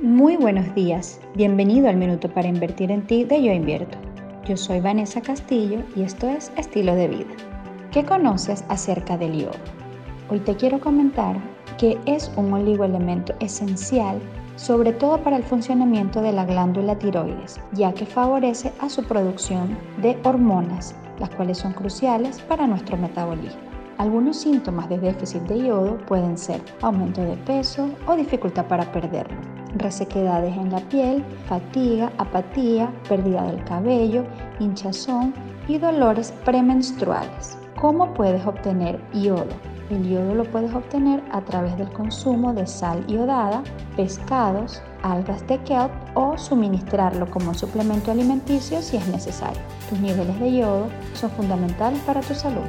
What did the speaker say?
Muy buenos días, bienvenido al Minuto para Invertir en Ti de Yo Invierto. Yo soy Vanessa Castillo y esto es Estilo de Vida. ¿Qué conoces acerca del yodo? Hoy te quiero comentar que es un oligoelemento esencial sobre todo para el funcionamiento de la glándula tiroides, ya que favorece a su producción de hormonas, las cuales son cruciales para nuestro metabolismo. Algunos síntomas de déficit de yodo pueden ser aumento de peso o dificultad para perderlo, resequedades en la piel, fatiga, apatía, pérdida del cabello, hinchazón y dolores premenstruales. ¿Cómo puedes obtener yodo? El yodo lo puedes obtener a través del consumo de sal iodada, pescados, algas de kelp o suministrarlo como suplemento alimenticio si es necesario. Tus niveles de yodo son fundamentales para tu salud.